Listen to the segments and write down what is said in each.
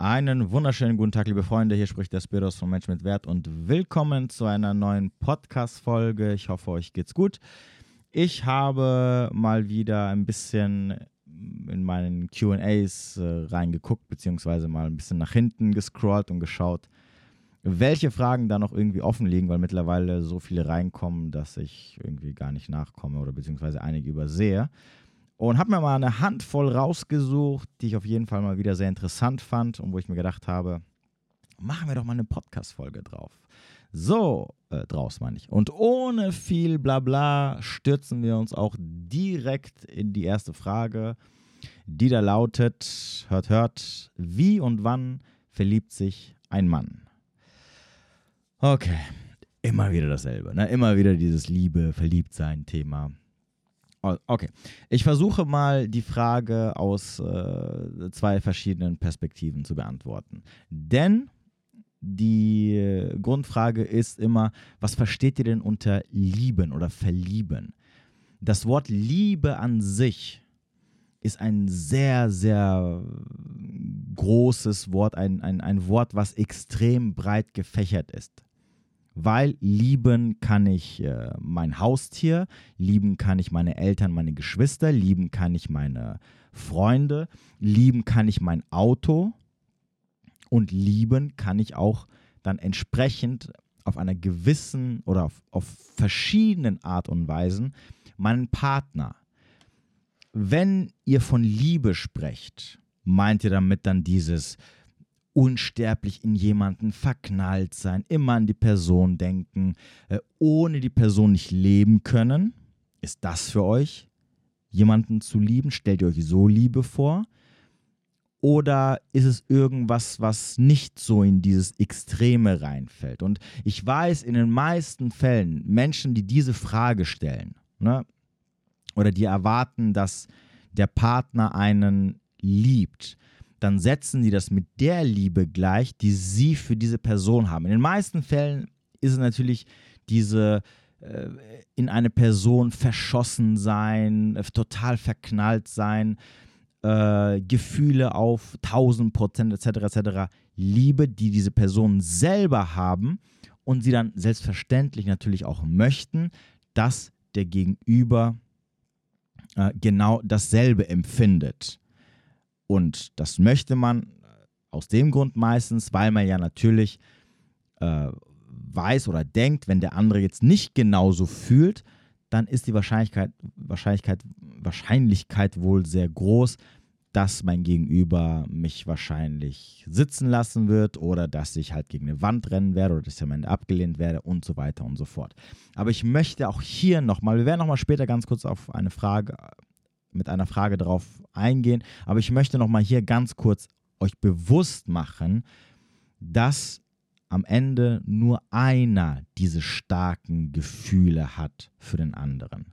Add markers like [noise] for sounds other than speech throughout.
Einen wunderschönen guten Tag, liebe Freunde. Hier spricht der Spiros von Mensch mit Wert und willkommen zu einer neuen Podcast-Folge. Ich hoffe, euch geht's gut. Ich habe mal wieder ein bisschen in meinen QAs äh, reingeguckt, beziehungsweise mal ein bisschen nach hinten gescrollt und geschaut, welche Fragen da noch irgendwie offen liegen, weil mittlerweile so viele reinkommen, dass ich irgendwie gar nicht nachkomme oder beziehungsweise einige übersehe. Und habe mir mal eine Handvoll rausgesucht, die ich auf jeden Fall mal wieder sehr interessant fand und wo ich mir gedacht habe, machen wir doch mal eine Podcast-Folge drauf. So, äh, draus meine ich. Und ohne viel Blabla stürzen wir uns auch direkt in die erste Frage, die da lautet, hört, hört, wie und wann verliebt sich ein Mann? Okay, immer wieder dasselbe, ne? immer wieder dieses Liebe, Verliebtsein-Thema. Okay, ich versuche mal die Frage aus äh, zwei verschiedenen Perspektiven zu beantworten. Denn die Grundfrage ist immer, was versteht ihr denn unter lieben oder verlieben? Das Wort Liebe an sich ist ein sehr, sehr großes Wort, ein, ein, ein Wort, was extrem breit gefächert ist. Weil lieben kann ich äh, mein Haustier, lieben kann ich meine Eltern, meine Geschwister, lieben kann ich meine Freunde, lieben kann ich mein Auto, und lieben kann ich auch dann entsprechend auf einer gewissen oder auf, auf verschiedenen Art und Weisen meinen Partner. Wenn ihr von Liebe sprecht, meint ihr damit dann dieses unsterblich in jemanden verknallt sein, immer an die Person denken, äh, ohne die Person nicht leben können? Ist das für euch, jemanden zu lieben? Stellt ihr euch so Liebe vor? Oder ist es irgendwas, was nicht so in dieses Extreme reinfällt? Und ich weiß, in den meisten Fällen, Menschen, die diese Frage stellen, ne, oder die erwarten, dass der Partner einen liebt, dann setzen die das mit der Liebe gleich, die sie für diese Person haben. In den meisten Fällen ist es natürlich diese äh, in eine Person verschossen sein, äh, total verknallt sein, äh, Gefühle auf 1000 Prozent etc. etc. Liebe, die diese Personen selber haben und sie dann selbstverständlich natürlich auch möchten, dass der Gegenüber äh, genau dasselbe empfindet. Und das möchte man aus dem Grund meistens, weil man ja natürlich äh, weiß oder denkt, wenn der andere jetzt nicht genauso fühlt, dann ist die Wahrscheinlichkeit, Wahrscheinlichkeit, Wahrscheinlichkeit wohl sehr groß, dass mein Gegenüber mich wahrscheinlich sitzen lassen wird oder dass ich halt gegen eine Wand rennen werde oder dass ich am Ende abgelehnt werde und so weiter und so fort. Aber ich möchte auch hier nochmal, wir werden nochmal später ganz kurz auf eine Frage, mit einer Frage drauf eingehen, aber ich möchte nochmal hier ganz kurz euch bewusst machen, dass am Ende nur einer diese starken Gefühle hat für den anderen.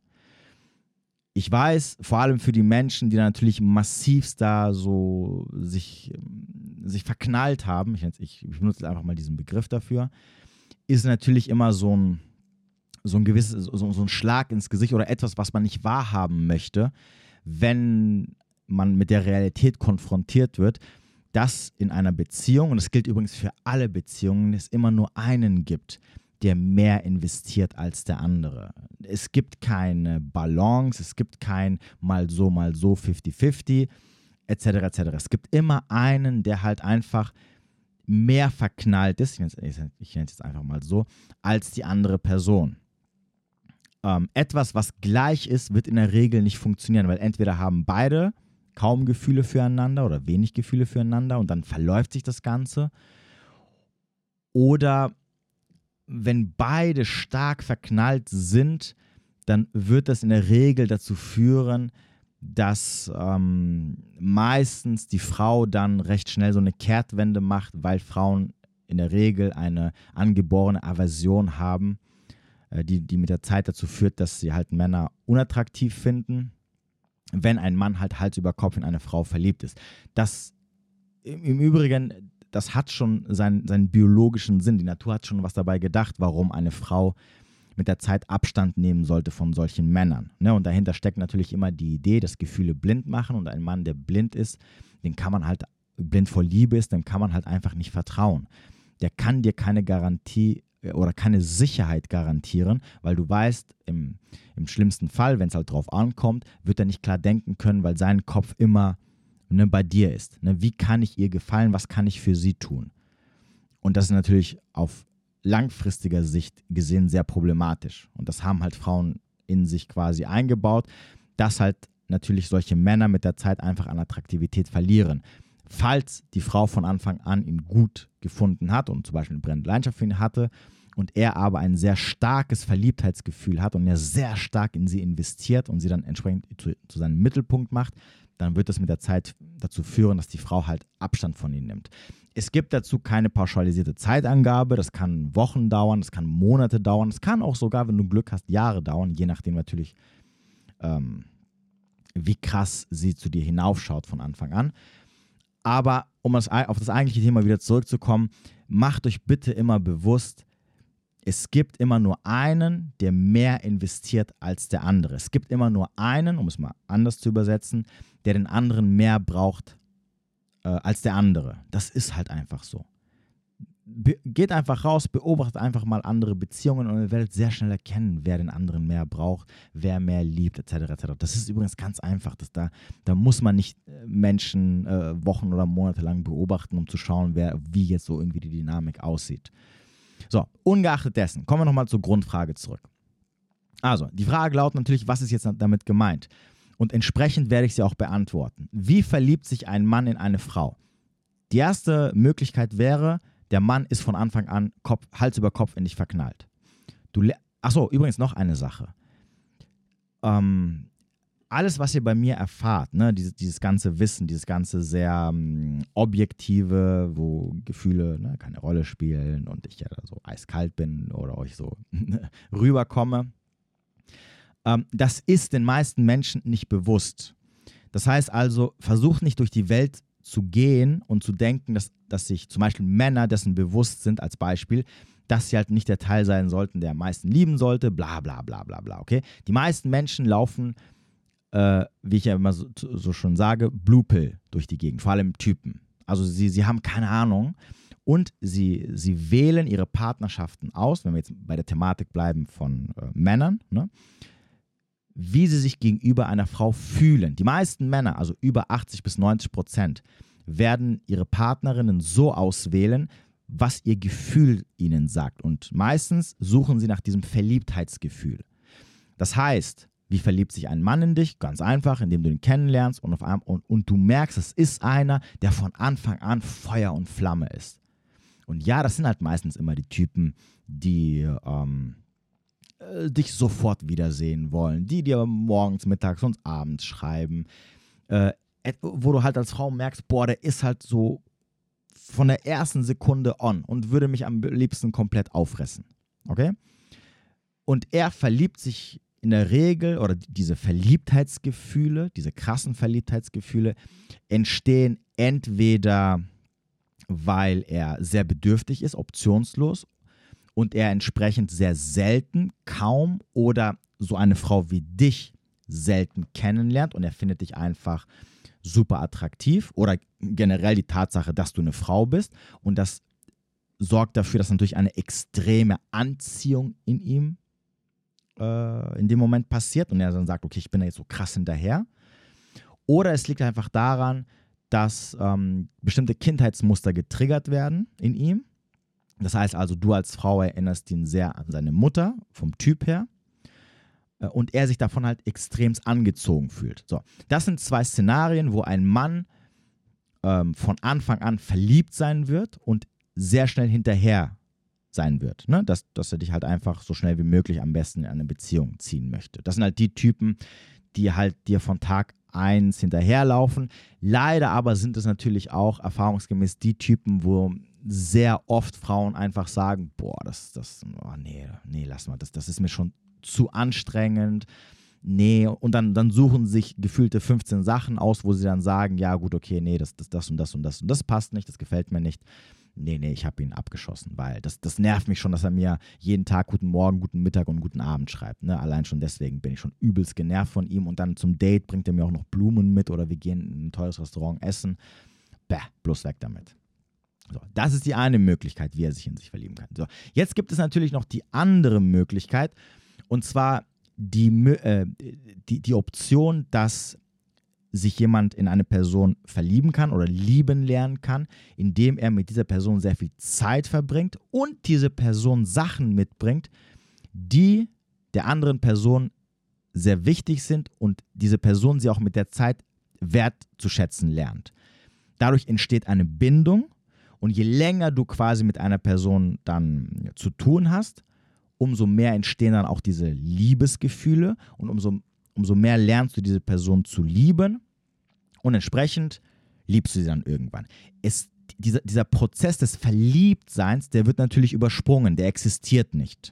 Ich weiß, vor allem für die Menschen, die natürlich massivst da so sich, sich verknallt haben, ich, ich, benutze einfach mal diesen Begriff dafür, ist natürlich immer so ein, so ein gewisses, so, so ein Schlag ins Gesicht oder etwas, was man nicht wahrhaben möchte, wenn man mit der Realität konfrontiert wird, dass in einer Beziehung, und das gilt übrigens für alle Beziehungen, es immer nur einen gibt, der mehr investiert als der andere. Es gibt keine Balance, es gibt kein mal so, mal so 50-50, etc. etc. Es gibt immer einen, der halt einfach mehr verknallt ist, ich nenne es jetzt einfach mal so, als die andere Person. Ähm, etwas, was gleich ist, wird in der Regel nicht funktionieren, weil entweder haben beide kaum Gefühle füreinander oder wenig Gefühle füreinander und dann verläuft sich das Ganze. Oder wenn beide stark verknallt sind, dann wird das in der Regel dazu führen, dass ähm, meistens die Frau dann recht schnell so eine Kehrtwende macht, weil Frauen in der Regel eine angeborene Aversion haben, die, die mit der Zeit dazu führt, dass sie halt Männer unattraktiv finden wenn ein Mann halt Hals über Kopf in eine Frau verliebt ist. Das im Übrigen, das hat schon seinen, seinen biologischen Sinn. Die Natur hat schon was dabei gedacht, warum eine Frau mit der Zeit Abstand nehmen sollte von solchen Männern. Ne? Und dahinter steckt natürlich immer die Idee, dass Gefühle blind machen und ein Mann, der blind ist, den kann man halt blind vor Liebe ist, dem kann man halt einfach nicht vertrauen. Der kann dir keine Garantie äh, oder keine Sicherheit garantieren, weil du weißt, im, im schlimmsten Fall, wenn es halt drauf ankommt, wird er nicht klar denken können, weil sein Kopf immer ne, bei dir ist. Ne? Wie kann ich ihr gefallen? Was kann ich für sie tun? Und das ist natürlich auf langfristiger Sicht gesehen sehr problematisch. Und das haben halt Frauen in sich quasi eingebaut, dass halt natürlich solche Männer mit der Zeit einfach an Attraktivität verlieren. Falls die Frau von Anfang an ihn gut gefunden hat und zum Beispiel eine brennende Leidenschaft für ihn hatte und er aber ein sehr starkes Verliebtheitsgefühl hat und er sehr stark in sie investiert und sie dann entsprechend zu, zu seinem Mittelpunkt macht, dann wird das mit der Zeit dazu führen, dass die Frau halt Abstand von ihm nimmt. Es gibt dazu keine pauschalisierte Zeitangabe. Das kann Wochen dauern, das kann Monate dauern, es kann auch sogar, wenn du Glück hast, Jahre dauern, je nachdem natürlich, ähm, wie krass sie zu dir hinaufschaut von Anfang an. Aber um das, auf das eigentliche Thema wieder zurückzukommen, macht euch bitte immer bewusst, es gibt immer nur einen, der mehr investiert als der andere. Es gibt immer nur einen, um es mal anders zu übersetzen, der den anderen mehr braucht äh, als der andere. Das ist halt einfach so. Be geht einfach raus, beobachtet einfach mal andere Beziehungen und ihr werdet sehr schnell erkennen, wer den anderen mehr braucht, wer mehr liebt, etc. etc. Das ist übrigens ganz einfach. Das da, da muss man nicht äh, Menschen äh, Wochen oder Monate lang beobachten, um zu schauen, wer, wie jetzt so irgendwie die Dynamik aussieht. So, ungeachtet dessen, kommen wir nochmal zur Grundfrage zurück. Also, die Frage lautet natürlich, was ist jetzt damit gemeint? und entsprechend werde ich sie auch beantworten. Wie verliebt sich ein Mann in eine Frau? Die erste Möglichkeit wäre, der Mann ist von Anfang an Kopf, Hals über Kopf in dich verknallt. Achso, übrigens noch eine Sache. Ähm, alles, was ihr bei mir erfahrt, ne, dieses, dieses ganze Wissen, dieses ganze sehr ähm, objektive, wo Gefühle ne, keine Rolle spielen und ich ja so eiskalt bin oder euch so rüberkomme, ähm, das ist den meisten Menschen nicht bewusst. Das heißt also, versucht nicht durch die Welt zu gehen und zu denken, dass, dass sich zum Beispiel Männer dessen bewusst sind, als Beispiel, dass sie halt nicht der Teil sein sollten, der am meisten lieben sollte, bla bla bla bla bla, okay? Die meisten Menschen laufen, äh, wie ich ja immer so, so, schon sage, Blue Pill durch die Gegend, vor allem Typen. Also sie, sie haben keine Ahnung und sie, sie wählen ihre Partnerschaften aus, wenn wir jetzt bei der Thematik bleiben von äh, Männern, ne? wie sie sich gegenüber einer Frau fühlen. Die meisten Männer, also über 80 bis 90 Prozent, werden ihre Partnerinnen so auswählen, was ihr Gefühl ihnen sagt. Und meistens suchen sie nach diesem Verliebtheitsgefühl. Das heißt, wie verliebt sich ein Mann in dich? Ganz einfach, indem du ihn kennenlernst und, auf einem, und, und du merkst, es ist einer, der von Anfang an Feuer und Flamme ist. Und ja, das sind halt meistens immer die Typen, die ähm, äh, dich sofort wiedersehen wollen, die dir morgens, mittags und abends schreiben, äh, wo du halt als Frau merkst, boah, der ist halt so von der ersten Sekunde on und würde mich am liebsten komplett auffressen. Okay? Und er verliebt sich in der Regel oder diese Verliebtheitsgefühle, diese krassen Verliebtheitsgefühle entstehen entweder weil er sehr bedürftig ist, optionslos und er entsprechend sehr selten, kaum oder so eine Frau wie dich selten kennenlernt und er findet dich einfach super attraktiv oder generell die Tatsache, dass du eine Frau bist und das sorgt dafür, dass natürlich eine extreme Anziehung in ihm äh, in dem Moment passiert und er dann sagt, okay, ich bin da jetzt so krass hinterher. Oder es liegt einfach daran, dass ähm, bestimmte Kindheitsmuster getriggert werden in ihm das heißt also, du als Frau erinnerst ihn sehr an seine Mutter vom Typ her äh, und er sich davon halt extremst angezogen fühlt. So, das sind zwei Szenarien, wo ein Mann ähm, von Anfang an verliebt sein wird und sehr schnell hinterher sein wird. Ne? Dass, dass er dich halt einfach so schnell wie möglich am besten in eine Beziehung ziehen möchte. Das sind halt die Typen, die halt dir von Tag 1 hinterherlaufen. Leider aber sind es natürlich auch erfahrungsgemäß die Typen, wo sehr oft Frauen einfach sagen, boah, das, das, oh, nee, nee, lass mal, das, das ist mir schon zu anstrengend. Nee, und dann, dann suchen sich gefühlte 15 Sachen aus, wo sie dann sagen, ja gut, okay, nee, das, das, das und das und das und das passt nicht, das gefällt mir nicht. Nee, nee, ich habe ihn abgeschossen, weil das, das nervt mich schon, dass er mir jeden Tag guten Morgen, guten Mittag und guten Abend schreibt. Ne? Allein schon deswegen bin ich schon übelst genervt von ihm und dann zum Date bringt er mir auch noch Blumen mit oder wir gehen in ein teures Restaurant essen bäh, bloß weg damit. So, das ist die eine Möglichkeit, wie er sich in sich verlieben kann. So, jetzt gibt es natürlich noch die andere Möglichkeit, und zwar die, äh, die, die Option, dass sich jemand in eine Person verlieben kann oder lieben lernen kann, indem er mit dieser Person sehr viel Zeit verbringt und diese Person Sachen mitbringt, die der anderen Person sehr wichtig sind und diese Person sie auch mit der Zeit wertzuschätzen lernt. Dadurch entsteht eine Bindung und je länger du quasi mit einer Person dann zu tun hast, umso mehr entstehen dann auch diese Liebesgefühle und umso, umso mehr lernst du diese Person zu lieben und entsprechend liebst du sie dann irgendwann. Es, dieser, dieser Prozess des Verliebtseins, der wird natürlich übersprungen, der existiert nicht.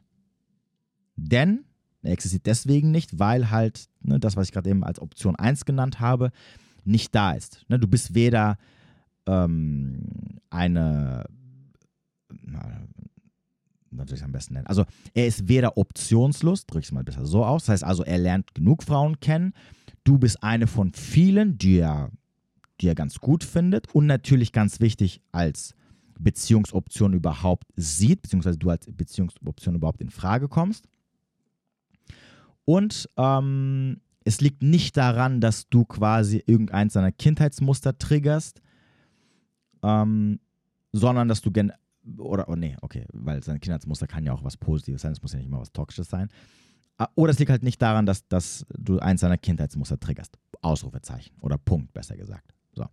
Denn er existiert deswegen nicht, weil halt ne, das, was ich gerade eben als Option 1 genannt habe, nicht da ist. Ne, du bist weder ähm, eine, was soll ich es am besten nennen? Also er ist weder optionslos, drücke ich es mal besser so aus, das heißt also, er lernt genug Frauen kennen, du bist eine von vielen, die er, die er ganz gut findet und natürlich ganz wichtig als Beziehungsoption überhaupt sieht, beziehungsweise du als Beziehungsoption überhaupt in Frage kommst. Und ähm, es liegt nicht daran, dass du quasi irgendeins seiner Kindheitsmuster triggerst, ähm, sondern dass du gen oder oh nee, okay, weil sein Kindheitsmuster kann ja auch was Positives sein, es muss ja nicht immer was Toxisches sein. Ah, oder es liegt halt nicht daran, dass, dass du eins seiner Kindheitsmuster triggerst. Ausrufezeichen oder Punkt, besser gesagt. So.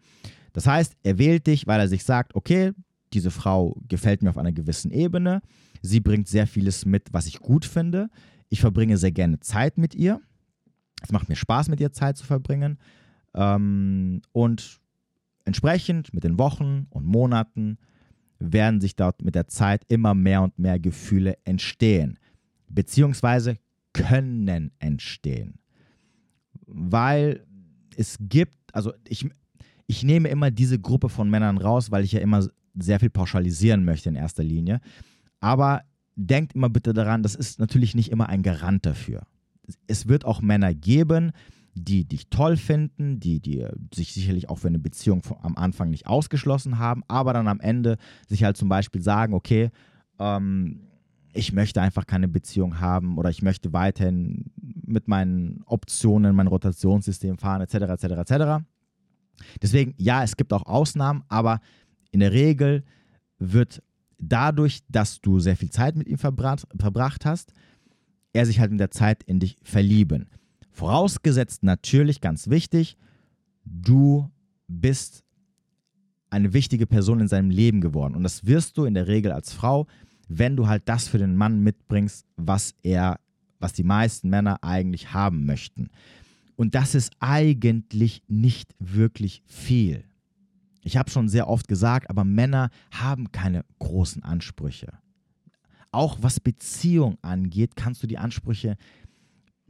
Das heißt, er wählt dich, weil er sich sagt, okay, diese Frau gefällt mir auf einer gewissen Ebene, sie bringt sehr vieles mit, was ich gut finde, ich verbringe sehr gerne Zeit mit ihr, es macht mir Spaß, mit ihr Zeit zu verbringen ähm, und entsprechend mit den Wochen und Monaten werden sich dort mit der Zeit immer mehr und mehr Gefühle entstehen, beziehungsweise können entstehen. Weil es gibt, also ich, ich nehme immer diese Gruppe von Männern raus, weil ich ja immer sehr viel pauschalisieren möchte in erster Linie. Aber denkt immer bitte daran, das ist natürlich nicht immer ein Garant dafür. Es wird auch Männer geben, die dich toll finden, die, die sich sicherlich auch für eine Beziehung am Anfang nicht ausgeschlossen haben, aber dann am Ende sich halt zum Beispiel sagen, okay, ähm, ich möchte einfach keine Beziehung haben oder ich möchte weiterhin mit meinen Optionen, mein Rotationssystem fahren, etc., etc., etc. Deswegen, ja, es gibt auch Ausnahmen, aber in der Regel wird dadurch, dass du sehr viel Zeit mit ihm verbracht, verbracht hast, er sich halt mit der Zeit in dich verlieben. Vorausgesetzt natürlich, ganz wichtig, du bist eine wichtige Person in seinem Leben geworden. Und das wirst du in der Regel als Frau, wenn du halt das für den Mann mitbringst, was er, was die meisten Männer eigentlich haben möchten. Und das ist eigentlich nicht wirklich viel. Ich habe schon sehr oft gesagt, aber Männer haben keine großen Ansprüche. Auch was Beziehung angeht, kannst du die Ansprüche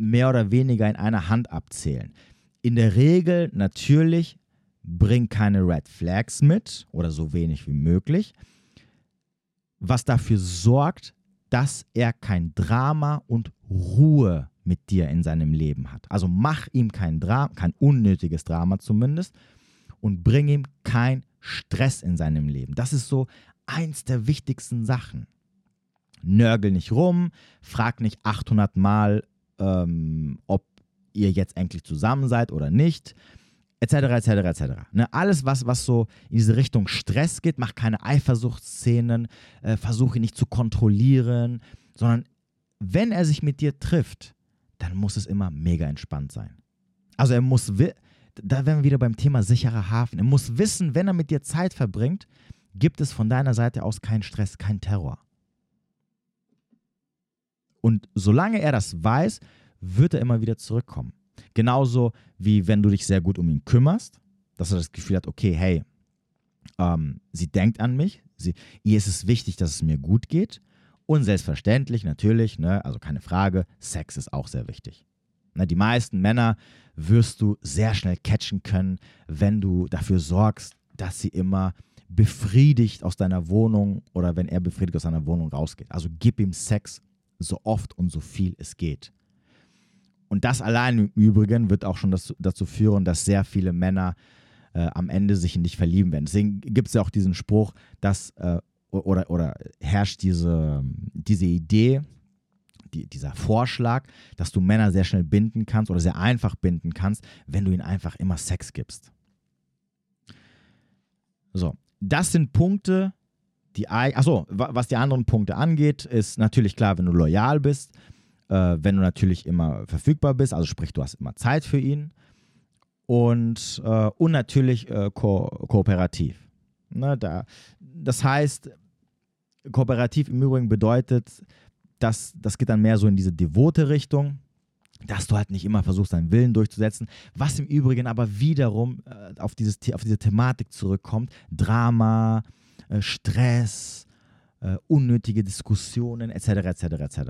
mehr oder weniger in einer Hand abzählen. In der Regel natürlich bring keine Red Flags mit oder so wenig wie möglich, was dafür sorgt, dass er kein Drama und Ruhe mit dir in seinem Leben hat. Also mach ihm kein Drama, kein unnötiges Drama zumindest und bring ihm kein Stress in seinem Leben. Das ist so eins der wichtigsten Sachen. Nörgel nicht rum, frag nicht 800 Mal, ähm, ob ihr jetzt endlich zusammen seid oder nicht, etc., etc., etc. Ne? Alles, was, was so in diese Richtung Stress geht, mach keine Eifersuchtsszenen, äh, versuche nicht zu kontrollieren, sondern wenn er sich mit dir trifft, dann muss es immer mega entspannt sein. Also er muss, da wären wir wieder beim Thema sicherer Hafen. Er muss wissen, wenn er mit dir Zeit verbringt, gibt es von deiner Seite aus keinen Stress, keinen Terror. Und solange er das weiß, wird er immer wieder zurückkommen. Genauso wie wenn du dich sehr gut um ihn kümmerst, dass er das Gefühl hat, okay, hey, ähm, sie denkt an mich, sie, ihr ist es wichtig, dass es mir gut geht. Und selbstverständlich, natürlich, ne, also keine Frage, Sex ist auch sehr wichtig. Ne, die meisten Männer wirst du sehr schnell catchen können, wenn du dafür sorgst, dass sie immer befriedigt aus deiner Wohnung oder wenn er befriedigt aus seiner Wohnung rausgeht. Also gib ihm Sex so oft und so viel es geht. Und das allein im Übrigen wird auch schon dazu, dazu führen, dass sehr viele Männer äh, am Ende sich in dich verlieben werden. Deswegen gibt es ja auch diesen Spruch, dass äh, oder, oder herrscht diese, diese Idee, die, dieser Vorschlag, dass du Männer sehr schnell binden kannst oder sehr einfach binden kannst, wenn du ihnen einfach immer Sex gibst. So, das sind Punkte, die, achso, was die anderen Punkte angeht, ist natürlich klar, wenn du loyal bist, äh, wenn du natürlich immer verfügbar bist, also sprich, du hast immer Zeit für ihn und, äh, und natürlich äh, ko kooperativ. Ne, da, das heißt, kooperativ im Übrigen bedeutet, dass das geht dann mehr so in diese devote Richtung, dass du halt nicht immer versuchst, deinen Willen durchzusetzen, was im Übrigen aber wiederum äh, auf, dieses, auf diese Thematik zurückkommt, Drama, äh, Stress, äh, unnötige Diskussionen etc. etc. etc.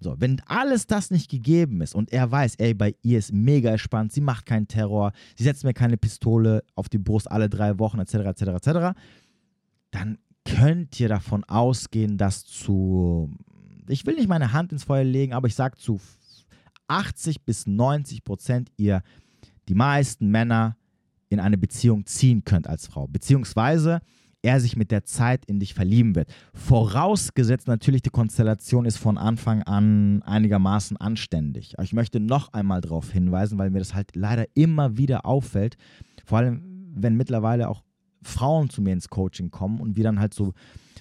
So, wenn alles das nicht gegeben ist und er weiß, ey, bei ihr ist mega entspannt, sie macht keinen Terror, sie setzt mir keine Pistole auf die Brust alle drei Wochen etc. etc. etc. Dann könnt ihr davon ausgehen, dass zu, ich will nicht meine Hand ins Feuer legen, aber ich sage zu 80 bis 90 Prozent ihr die meisten Männer in eine Beziehung ziehen könnt als Frau. Beziehungsweise er sich mit der Zeit in dich verlieben wird. Vorausgesetzt natürlich, die Konstellation ist von Anfang an einigermaßen anständig. Ich möchte noch einmal darauf hinweisen, weil mir das halt leider immer wieder auffällt, vor allem wenn mittlerweile auch Frauen zu mir ins Coaching kommen und wir dann halt so,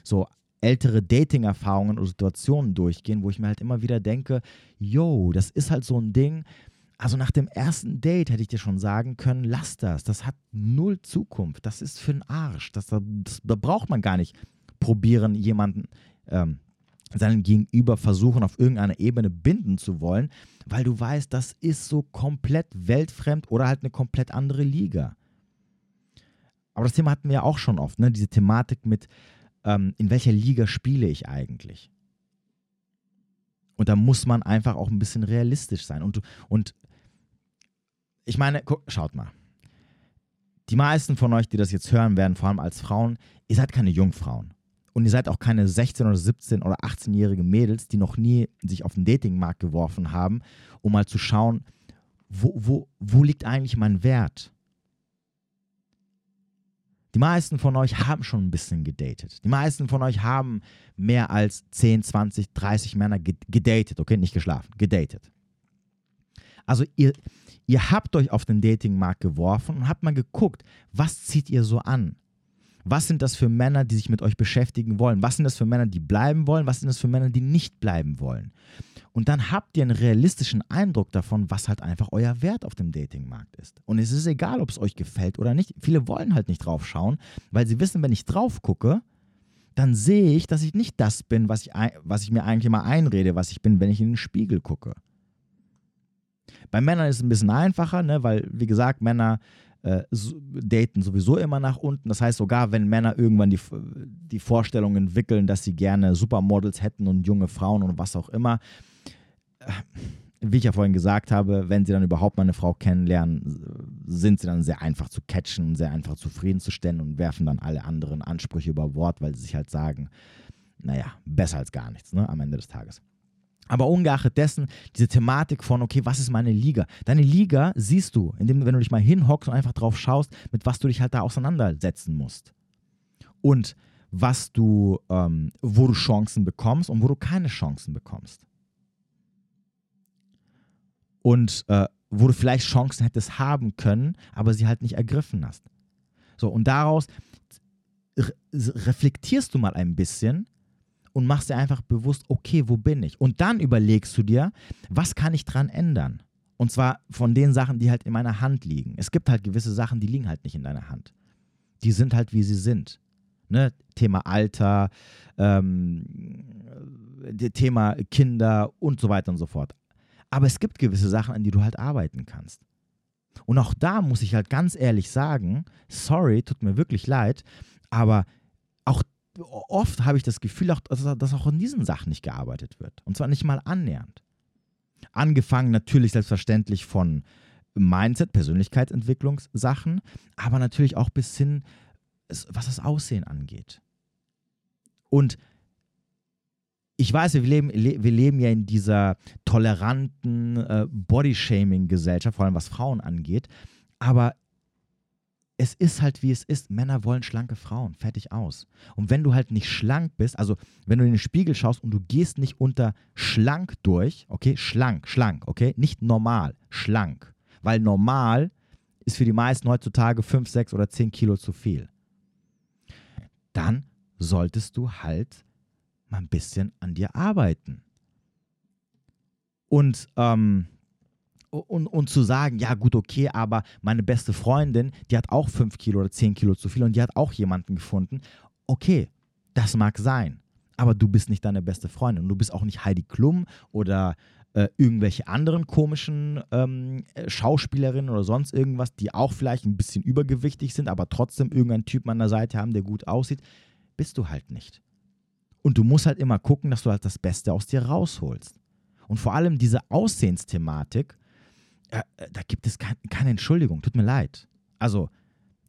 so ältere Dating-Erfahrungen oder Situationen durchgehen, wo ich mir halt immer wieder denke, yo, das ist halt so ein Ding, also nach dem ersten Date hätte ich dir schon sagen können, lass das, das hat null Zukunft, das ist für den Arsch, das, das, da braucht man gar nicht probieren, jemanden, ähm, seinen Gegenüber versuchen, auf irgendeiner Ebene binden zu wollen, weil du weißt, das ist so komplett weltfremd oder halt eine komplett andere Liga. Aber das Thema hatten wir ja auch schon oft, ne? diese Thematik mit, ähm, in welcher Liga spiele ich eigentlich? Und da muss man einfach auch ein bisschen realistisch sein. Und, und ich meine, guck, schaut mal. Die meisten von euch, die das jetzt hören werden, vor allem als Frauen, ihr seid keine Jungfrauen. Und ihr seid auch keine 16 oder 17 oder 18-jährige Mädels, die noch nie sich auf den Datingmarkt geworfen haben, um mal zu schauen, wo, wo, wo liegt eigentlich mein Wert? Die meisten von euch haben schon ein bisschen gedatet. Die meisten von euch haben mehr als 10, 20, 30 Männer gedatet, okay, nicht geschlafen, gedatet. Also ihr, ihr habt euch auf den Datingmarkt geworfen und habt mal geguckt, was zieht ihr so an? Was sind das für Männer, die sich mit euch beschäftigen wollen? Was sind das für Männer, die bleiben wollen? Was sind das für Männer, die nicht bleiben wollen? Und dann habt ihr einen realistischen Eindruck davon, was halt einfach euer Wert auf dem Datingmarkt ist. Und es ist egal, ob es euch gefällt oder nicht. Viele wollen halt nicht drauf schauen, weil sie wissen, wenn ich drauf gucke, dann sehe ich, dass ich nicht das bin, was ich, was ich mir eigentlich mal einrede, was ich bin, wenn ich in den Spiegel gucke. Bei Männern ist es ein bisschen einfacher, ne, weil, wie gesagt, Männer äh, daten sowieso immer nach unten. Das heißt, sogar wenn Männer irgendwann die, die Vorstellung entwickeln, dass sie gerne Supermodels hätten und junge Frauen und was auch immer, wie ich ja vorhin gesagt habe, wenn sie dann überhaupt mal eine Frau kennenlernen, sind sie dann sehr einfach zu catchen und sehr einfach zufriedenzustellen und werfen dann alle anderen Ansprüche über Bord, weil sie sich halt sagen, naja, besser als gar nichts ne, am Ende des Tages. Aber ungeachtet dessen, diese Thematik von, okay, was ist meine Liga? Deine Liga siehst du, indem wenn du dich mal hinhockst und einfach drauf schaust, mit was du dich halt da auseinandersetzen musst. Und was du, ähm, wo du Chancen bekommst und wo du keine Chancen bekommst und äh, wo du vielleicht Chancen hättest haben können, aber sie halt nicht ergriffen hast. So, und daraus re reflektierst du mal ein bisschen und machst dir einfach bewusst, okay, wo bin ich? Und dann überlegst du dir, was kann ich dran ändern? Und zwar von den Sachen, die halt in meiner Hand liegen. Es gibt halt gewisse Sachen, die liegen halt nicht in deiner Hand. Die sind halt, wie sie sind. Ne? Thema Alter, ähm, Thema Kinder und so weiter und so fort. Aber es gibt gewisse Sachen, an die du halt arbeiten kannst. Und auch da muss ich halt ganz ehrlich sagen, sorry, tut mir wirklich leid, aber auch oft habe ich das Gefühl, dass auch in diesen Sachen nicht gearbeitet wird. Und zwar nicht mal annähernd. Angefangen natürlich selbstverständlich von Mindset, Persönlichkeitsentwicklungssachen, aber natürlich auch bis hin, was das Aussehen angeht. Und ich weiß, wir leben, wir leben ja in dieser toleranten äh, Bodyshaming-Gesellschaft, vor allem was Frauen angeht, aber es ist halt wie es ist. Männer wollen schlanke Frauen. Fertig aus. Und wenn du halt nicht schlank bist, also wenn du in den Spiegel schaust und du gehst nicht unter schlank durch, okay, schlank, schlank, okay, nicht normal, schlank. Weil normal ist für die meisten heutzutage 5, 6 oder 10 Kilo zu viel. Dann solltest du halt mal ein bisschen an dir arbeiten. Und ähm, und, und zu sagen, ja gut, okay, aber meine beste Freundin, die hat auch 5 Kilo oder 10 Kilo zu viel und die hat auch jemanden gefunden. Okay, das mag sein, aber du bist nicht deine beste Freundin und du bist auch nicht Heidi Klum oder äh, irgendwelche anderen komischen ähm, Schauspielerinnen oder sonst irgendwas, die auch vielleicht ein bisschen übergewichtig sind, aber trotzdem irgendeinen Typen an der Seite haben, der gut aussieht, bist du halt nicht. Und du musst halt immer gucken, dass du halt das Beste aus dir rausholst. Und vor allem diese Aussehensthematik, äh, da gibt es kein, keine Entschuldigung, tut mir leid. Also,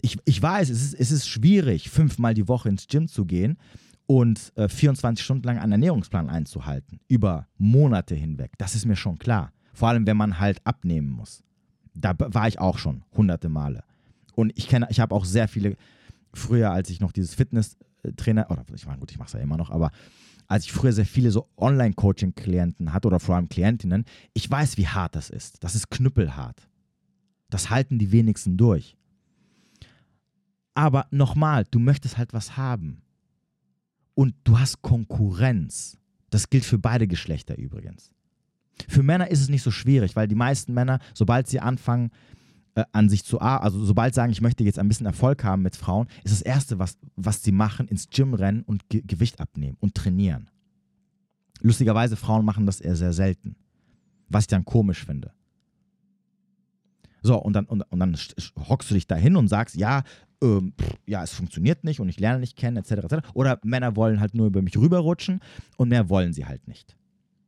ich, ich weiß, es ist, es ist schwierig, fünfmal die Woche ins Gym zu gehen und äh, 24 Stunden lang einen Ernährungsplan einzuhalten, über Monate hinweg. Das ist mir schon klar. Vor allem, wenn man halt abnehmen muss. Da war ich auch schon hunderte Male. Und ich kenne, ich habe auch sehr viele, früher, als ich noch dieses Fitness-Trainer, oder ich meine, gut, ich mache es ja immer noch, aber als ich früher sehr viele so Online-Coaching-Klienten hatte oder vor allem Klientinnen, ich weiß, wie hart das ist. Das ist knüppelhart. Das halten die wenigsten durch. Aber nochmal, du möchtest halt was haben. Und du hast Konkurrenz. Das gilt für beide Geschlechter übrigens. Für Männer ist es nicht so schwierig, weil die meisten Männer, sobald sie anfangen, äh, an sich zu arbeiten, also sobald sagen, ich möchte jetzt ein bisschen Erfolg haben mit Frauen, ist das Erste, was, was sie machen, ins Gym rennen und Ge Gewicht abnehmen und trainieren. Lustigerweise, Frauen machen das eher sehr selten, was ich dann komisch finde. So, und dann, und, und dann hockst du dich da hin und sagst, ja, ähm, pff, ja, es funktioniert nicht und ich lerne nicht kennen, etc., etc. Oder Männer wollen halt nur über mich rüberrutschen und mehr wollen sie halt nicht.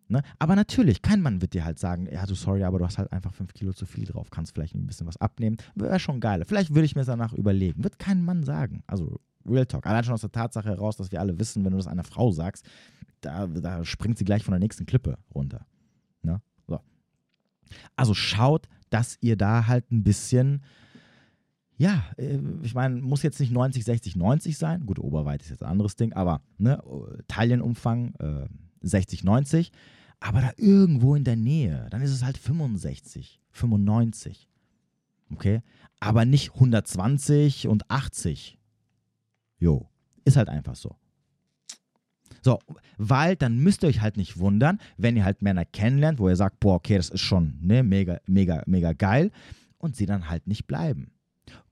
Ne? Aber natürlich, kein Mann wird dir halt sagen, ja, du sorry, aber du hast halt einfach fünf Kilo zu viel drauf, kannst vielleicht ein bisschen was abnehmen. Wäre schon geil. Vielleicht würde ich mir danach überlegen. Wird kein Mann sagen. Also Real Talk. Allein schon aus der Tatsache heraus, dass wir alle wissen, wenn du das einer Frau sagst, da, da springt sie gleich von der nächsten Klippe runter. Ne? So. Also schaut, dass ihr da halt ein bisschen ja, äh, ich meine, muss jetzt nicht 90, 60, 90 sein. Gut, Oberweite ist jetzt ein anderes Ding, aber ne, Taillenumfang äh, 60, 90 aber da irgendwo in der Nähe, dann ist es halt 65, 95. Okay? Aber nicht 120 und 80. Jo, ist halt einfach so. So, weil dann müsst ihr euch halt nicht wundern, wenn ihr halt Männer kennenlernt, wo ihr sagt, boah, okay, das ist schon ne, mega, mega, mega geil und sie dann halt nicht bleiben.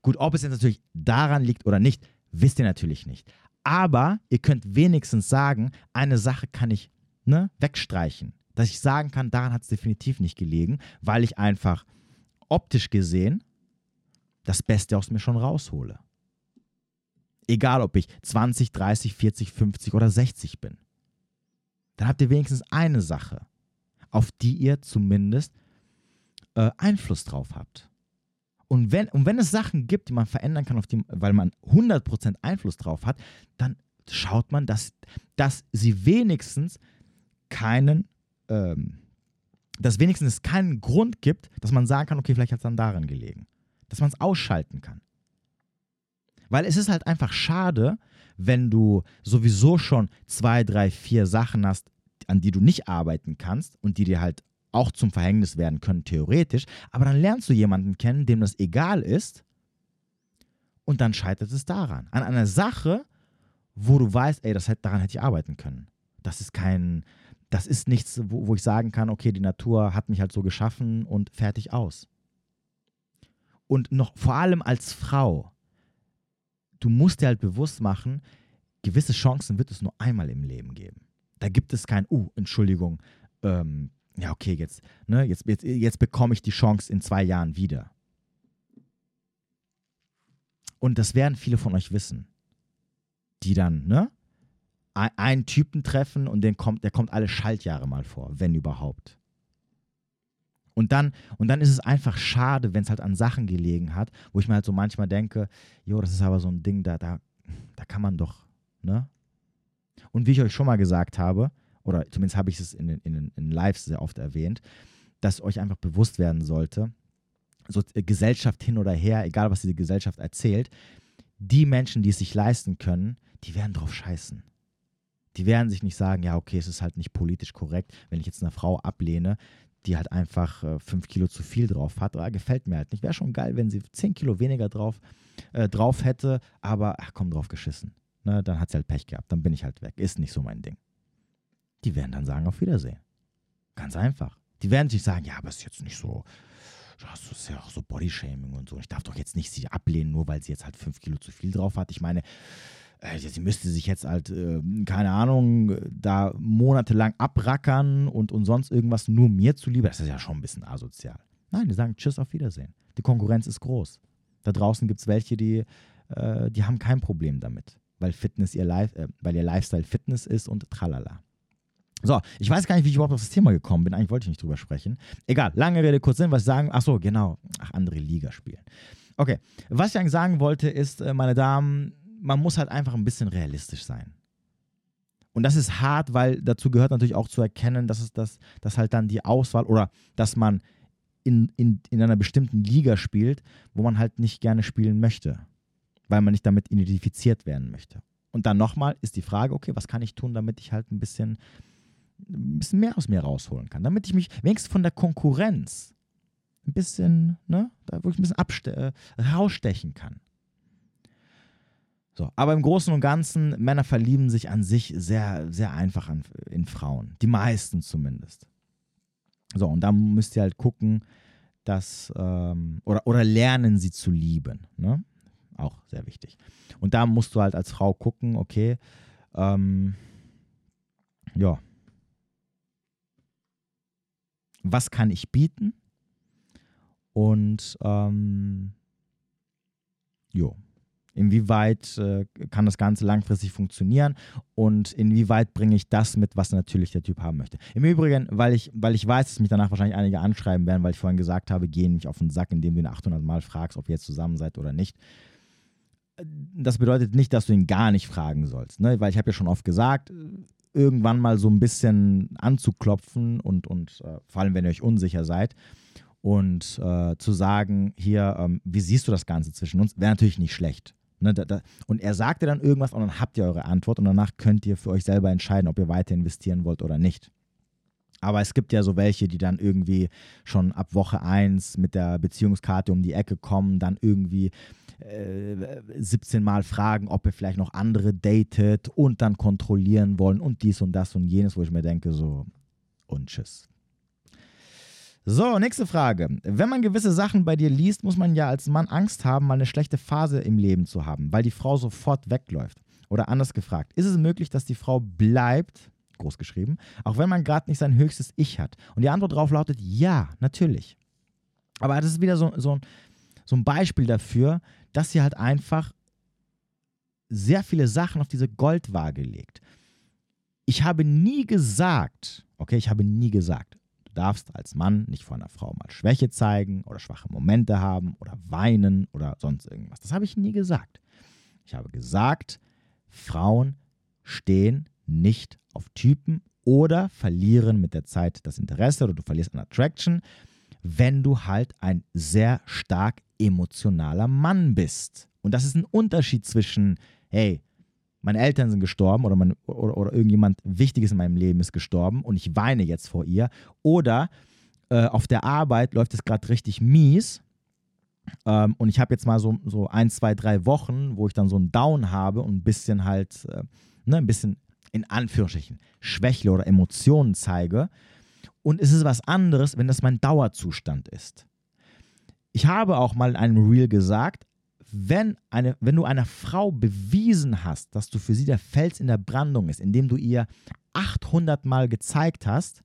Gut, ob es jetzt natürlich daran liegt oder nicht, wisst ihr natürlich nicht. Aber ihr könnt wenigstens sagen, eine Sache kann ich ne, wegstreichen. Dass ich sagen kann, daran hat es definitiv nicht gelegen, weil ich einfach optisch gesehen das Beste aus mir schon raushole. Egal, ob ich 20, 30, 40, 50 oder 60 bin. Dann habt ihr wenigstens eine Sache, auf die ihr zumindest äh, Einfluss drauf habt. Und wenn, und wenn es Sachen gibt, die man verändern kann, auf die, weil man 100% Einfluss drauf hat, dann schaut man, dass, dass sie wenigstens keinen, ähm, dass wenigstens es keinen Grund gibt, dass man sagen kann, okay, vielleicht hat es dann daran gelegen. Dass man es ausschalten kann. Weil es ist halt einfach schade, wenn du sowieso schon zwei, drei, vier Sachen hast, an die du nicht arbeiten kannst und die dir halt auch zum Verhängnis werden können, theoretisch. Aber dann lernst du jemanden kennen, dem das egal ist. Und dann scheitert es daran. An einer Sache, wo du weißt, ey, das, daran hätte ich arbeiten können. Das ist kein, das ist nichts, wo, wo ich sagen kann, okay, die Natur hat mich halt so geschaffen und fertig aus. Und noch vor allem als Frau, du musst dir halt bewusst machen, gewisse Chancen wird es nur einmal im Leben geben. Da gibt es kein, uh, Entschuldigung, ähm, ja, okay, jetzt, ne, jetzt, jetzt, jetzt bekomme ich die Chance in zwei Jahren wieder. Und das werden viele von euch wissen, die dann, ne, einen Typen treffen und den kommt, der kommt alle Schaltjahre mal vor, wenn überhaupt. Und dann, und dann ist es einfach schade, wenn es halt an Sachen gelegen hat, wo ich mir halt so manchmal denke, jo, das ist aber so ein Ding, da, da, da kann man doch, ne? Und wie ich euch schon mal gesagt habe, oder zumindest habe ich es in, in, in Lives sehr oft erwähnt, dass euch einfach bewusst werden sollte, so äh, Gesellschaft hin oder her, egal was diese Gesellschaft erzählt, die Menschen, die es sich leisten können, die werden drauf scheißen. Die werden sich nicht sagen, ja, okay, es ist halt nicht politisch korrekt, wenn ich jetzt eine Frau ablehne, die halt einfach äh, fünf Kilo zu viel drauf hat. Oder gefällt mir halt nicht. Wäre schon geil, wenn sie zehn Kilo weniger drauf, äh, drauf hätte, aber ach komm, drauf geschissen. Ne, dann hat sie halt Pech gehabt, dann bin ich halt weg. Ist nicht so mein Ding. Die werden dann sagen, auf Wiedersehen. Ganz einfach. Die werden sich sagen, ja, aber es ist jetzt nicht so, das ist ja auch so Bodyshaming und so. Ich darf doch jetzt nicht sie ablehnen, nur weil sie jetzt halt fünf Kilo zu viel drauf hat. Ich meine, äh, sie müsste sich jetzt halt, äh, keine Ahnung, da monatelang abrackern und, und sonst irgendwas nur mir zuliebe. Das ist ja schon ein bisschen asozial. Nein, die sagen Tschüss, auf Wiedersehen. Die Konkurrenz ist groß. Da draußen gibt es welche, die, äh, die haben kein Problem damit, weil Fitness ihr Life, äh, weil ihr Lifestyle Fitness ist und tralala. So, ich weiß gar nicht, wie ich überhaupt auf das Thema gekommen bin. Eigentlich wollte ich nicht drüber sprechen. Egal, lange Rede, kurz Sinn, was ich sagen. Ach so, genau. Ach, andere Liga spielen. Okay, was ich eigentlich sagen wollte, ist, äh, meine Damen, man muss halt einfach ein bisschen realistisch sein. Und das ist hart, weil dazu gehört natürlich auch zu erkennen, dass es das, dass halt dann die Auswahl oder dass man in, in, in einer bestimmten Liga spielt, wo man halt nicht gerne spielen möchte, weil man nicht damit identifiziert werden möchte. Und dann nochmal ist die Frage, okay, was kann ich tun, damit ich halt ein bisschen, ein bisschen mehr aus mir rausholen kann, damit ich mich wenigstens von der Konkurrenz ein bisschen, ne, da wirklich ein bisschen äh, rausstechen kann. So, aber im Großen und Ganzen, Männer verlieben sich an sich sehr, sehr einfach an, in Frauen. Die meisten zumindest. So, und da müsst ihr halt gucken, dass, ähm, oder, oder lernen sie zu lieben. Ne? Auch sehr wichtig. Und da musst du halt als Frau gucken, okay, ähm, ja, was kann ich bieten? Und ähm, jo, Inwieweit äh, kann das Ganze langfristig funktionieren und inwieweit bringe ich das mit, was natürlich der Typ haben möchte. Im Übrigen, weil ich, weil ich weiß, dass mich danach wahrscheinlich einige anschreiben werden, weil ich vorhin gesagt habe, gehen mich auf den Sack, indem du ihn 800 Mal fragst, ob ihr jetzt zusammen seid oder nicht. Das bedeutet nicht, dass du ihn gar nicht fragen sollst, ne? weil ich habe ja schon oft gesagt, irgendwann mal so ein bisschen anzuklopfen und, und äh, vor allem, wenn ihr euch unsicher seid und äh, zu sagen, hier, ähm, wie siehst du das Ganze zwischen uns, wäre natürlich nicht schlecht. Ne, da, da, und er sagte dann irgendwas und dann habt ihr eure Antwort und danach könnt ihr für euch selber entscheiden, ob ihr weiter investieren wollt oder nicht. Aber es gibt ja so welche, die dann irgendwie schon ab Woche 1 mit der Beziehungskarte um die Ecke kommen, dann irgendwie äh, 17 Mal fragen, ob ihr vielleicht noch andere datet und dann kontrollieren wollen und dies und das und jenes, wo ich mir denke, so und tschüss. So, nächste Frage. Wenn man gewisse Sachen bei dir liest, muss man ja als Mann Angst haben, mal eine schlechte Phase im Leben zu haben, weil die Frau sofort wegläuft. Oder anders gefragt, ist es möglich, dass die Frau bleibt, groß geschrieben, auch wenn man gerade nicht sein höchstes Ich hat? Und die Antwort darauf lautet ja, natürlich. Aber das ist wieder so, so, so ein Beispiel dafür, dass sie halt einfach sehr viele Sachen auf diese Goldwaage legt. Ich habe nie gesagt, okay, ich habe nie gesagt, darfst als Mann nicht vor einer Frau mal Schwäche zeigen oder schwache Momente haben oder weinen oder sonst irgendwas. Das habe ich nie gesagt. Ich habe gesagt, Frauen stehen nicht auf Typen oder verlieren mit der Zeit das Interesse oder du verlierst an Attraction, wenn du halt ein sehr stark emotionaler Mann bist. Und das ist ein Unterschied zwischen, hey, meine Eltern sind gestorben oder, mein, oder, oder, irgendjemand Wichtiges in meinem Leben ist gestorben und ich weine jetzt vor ihr. Oder äh, auf der Arbeit läuft es gerade richtig mies ähm, und ich habe jetzt mal so, so ein, zwei, drei Wochen, wo ich dann so einen Down habe und ein bisschen halt, äh, ne, ein bisschen in Anführungsstrichen Schwächle oder Emotionen zeige. Und es ist was anderes, wenn das mein Dauerzustand ist. Ich habe auch mal in einem Reel gesagt, wenn, eine, wenn du einer Frau bewiesen hast, dass du für sie der Fels in der Brandung ist, indem du ihr 800 Mal gezeigt hast,